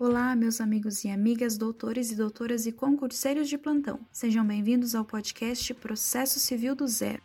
Olá, meus amigos e amigas, doutores e doutoras e concurseiros de plantão. Sejam bem-vindos ao podcast Processo Civil do Zero.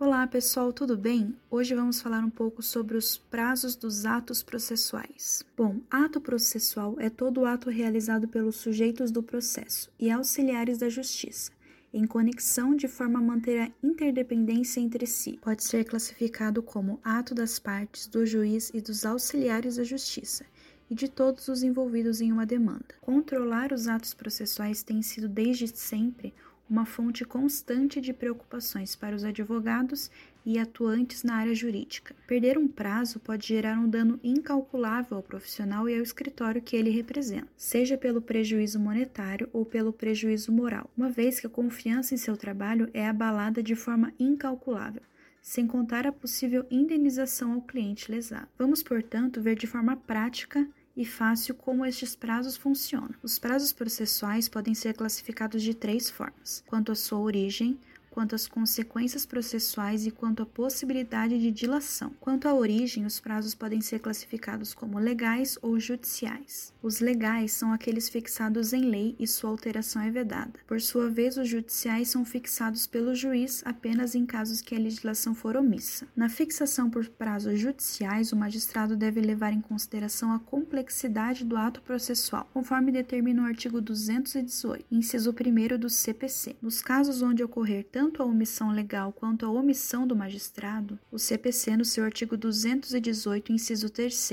Olá, pessoal, tudo bem? Hoje vamos falar um pouco sobre os prazos dos atos processuais. Bom, ato processual é todo ato realizado pelos sujeitos do processo e auxiliares da justiça em conexão de forma a manter a interdependência entre si. Pode ser classificado como ato das partes, do juiz e dos auxiliares da justiça e de todos os envolvidos em uma demanda. Controlar os atos processuais tem sido desde sempre uma fonte constante de preocupações para os advogados e atuantes na área jurídica. Perder um prazo pode gerar um dano incalculável ao profissional e ao escritório que ele representa, seja pelo prejuízo monetário ou pelo prejuízo moral, uma vez que a confiança em seu trabalho é abalada de forma incalculável sem contar a possível indenização ao cliente lesado. Vamos, portanto, ver de forma prática e fácil como estes prazos funcionam. Os prazos processuais podem ser classificados de três formas: quanto à sua origem, quanto às consequências processuais e quanto à possibilidade de dilação. Quanto à origem, os prazos podem ser classificados como legais ou judiciais. Os legais são aqueles fixados em lei e sua alteração é vedada. Por sua vez, os judiciais são fixados pelo juiz apenas em casos que a legislação for omissa. Na fixação por prazos judiciais, o magistrado deve levar em consideração a complexidade do ato processual, conforme determina o artigo 218, inciso 1 do CPC. Nos casos onde ocorrer tanto tanto a omissão legal quanto a omissão do magistrado, o CPC, no seu artigo 218, inciso 3,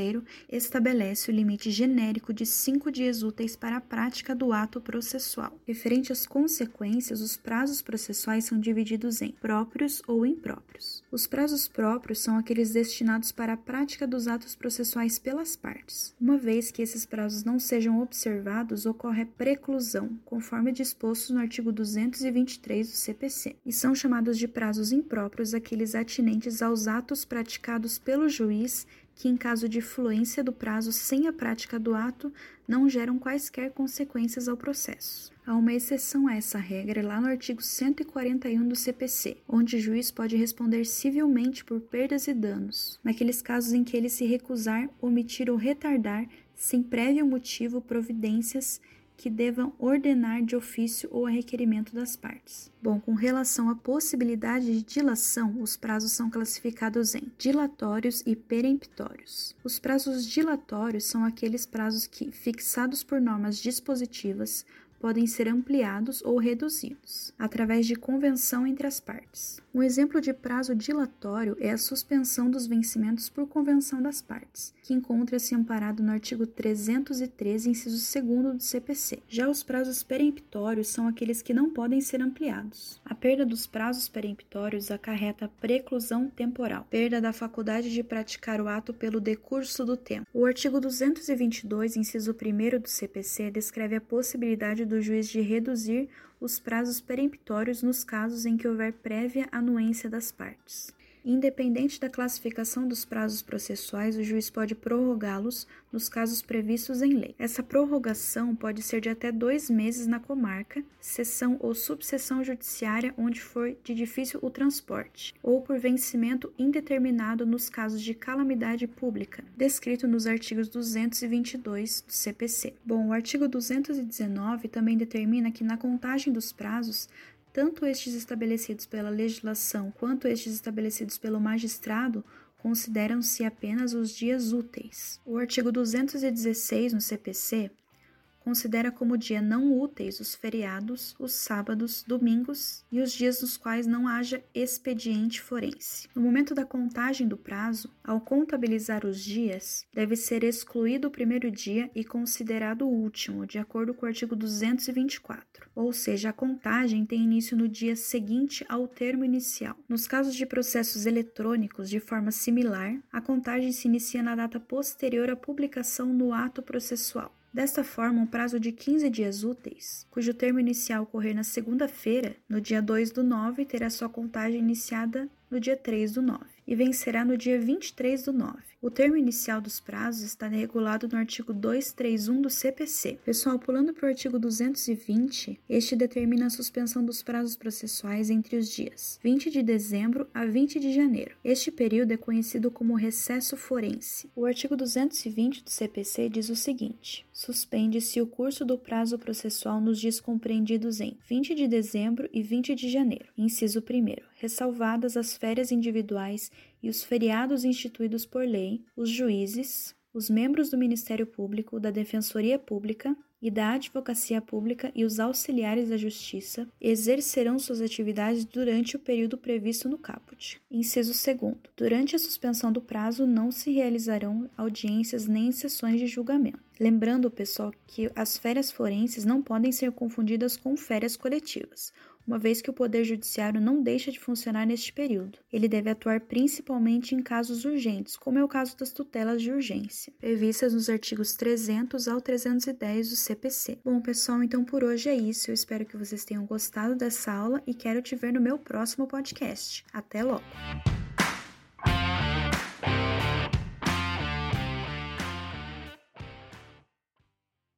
estabelece o limite genérico de cinco dias úteis para a prática do ato processual. Referente às consequências, os prazos processuais são divididos em próprios ou impróprios. Os prazos próprios são aqueles destinados para a prática dos atos processuais pelas partes. Uma vez que esses prazos não sejam observados, ocorre a preclusão, conforme disposto no artigo 223 do CPC e são chamados de prazos impróprios aqueles atinentes aos atos praticados pelo juiz que, em caso de fluência do prazo sem a prática do ato, não geram quaisquer consequências ao processo. Há uma exceção a essa regra lá no artigo 141 do CPC, onde o juiz pode responder civilmente por perdas e danos, naqueles casos em que ele se recusar, omitir ou retardar, sem prévio motivo, providências que devam ordenar de ofício ou a requerimento das partes. Bom, com relação à possibilidade de dilação, os prazos são classificados em dilatórios e peremptórios. Os prazos dilatórios são aqueles prazos que, fixados por normas dispositivas, podem ser ampliados ou reduzidos, através de convenção entre as partes. Um exemplo de prazo dilatório é a suspensão dos vencimentos por convenção das partes, que encontra-se amparado no artigo 313, inciso 2 do CPC. Já os prazos peremptórios são aqueles que não podem ser ampliados. A perda dos prazos peremptórios acarreta preclusão temporal, perda da faculdade de praticar o ato pelo decurso do tempo. O artigo 222, inciso 1 do CPC, descreve a possibilidade do juiz de reduzir os prazos peremptórios nos casos em que houver prévia anuência das partes. Independente da classificação dos prazos processuais, o juiz pode prorrogá-los nos casos previstos em lei. Essa prorrogação pode ser de até dois meses na comarca, seção ou subseção judiciária onde for de difícil o transporte, ou por vencimento indeterminado nos casos de calamidade pública, descrito nos artigos 222 do CPC. Bom, o artigo 219 também determina que na contagem dos prazos tanto estes estabelecidos pela legislação quanto estes estabelecidos pelo magistrado consideram-se apenas os dias úteis. O artigo 216 no CPC considera como dia não úteis os feriados, os sábados, domingos e os dias nos quais não haja expediente forense. No momento da contagem do prazo, ao contabilizar os dias, deve ser excluído o primeiro dia e considerado o último, de acordo com o artigo 224. Ou seja, a contagem tem início no dia seguinte ao termo inicial. Nos casos de processos eletrônicos de forma similar, a contagem se inicia na data posterior à publicação no ato processual. Desta forma, um prazo de 15 dias úteis, cujo termo inicial ocorrer na segunda-feira, no dia 2 do 9, terá sua contagem iniciada no dia 3 do 9. e vencerá no dia 23 do 9. O termo inicial dos prazos está regulado no artigo 231 do CPC. Pessoal, pulando para o artigo 220, este determina a suspensão dos prazos processuais entre os dias 20 de dezembro a 20 de janeiro. Este período é conhecido como recesso forense. O artigo 220 do CPC diz o seguinte: suspende-se o curso do prazo processual nos dias compreendidos em 20 de dezembro e 20 de janeiro. Inciso 1 ressalvadas as férias individuais e os feriados instituídos por lei, os juízes, os membros do Ministério Público, da Defensoria Pública e da Advocacia Pública e os auxiliares da Justiça exercerão suas atividades durante o período previsto no caput. Inciso 2. Durante a suspensão do prazo, não se realizarão audiências nem sessões de julgamento. Lembrando, pessoal, que as férias forenses não podem ser confundidas com férias coletivas uma vez que o Poder Judiciário não deixa de funcionar neste período. Ele deve atuar principalmente em casos urgentes, como é o caso das tutelas de urgência, previstas nos artigos 300 ao 310 do CPC. Bom, pessoal, então por hoje é isso. Eu espero que vocês tenham gostado dessa aula e quero te ver no meu próximo podcast. Até logo!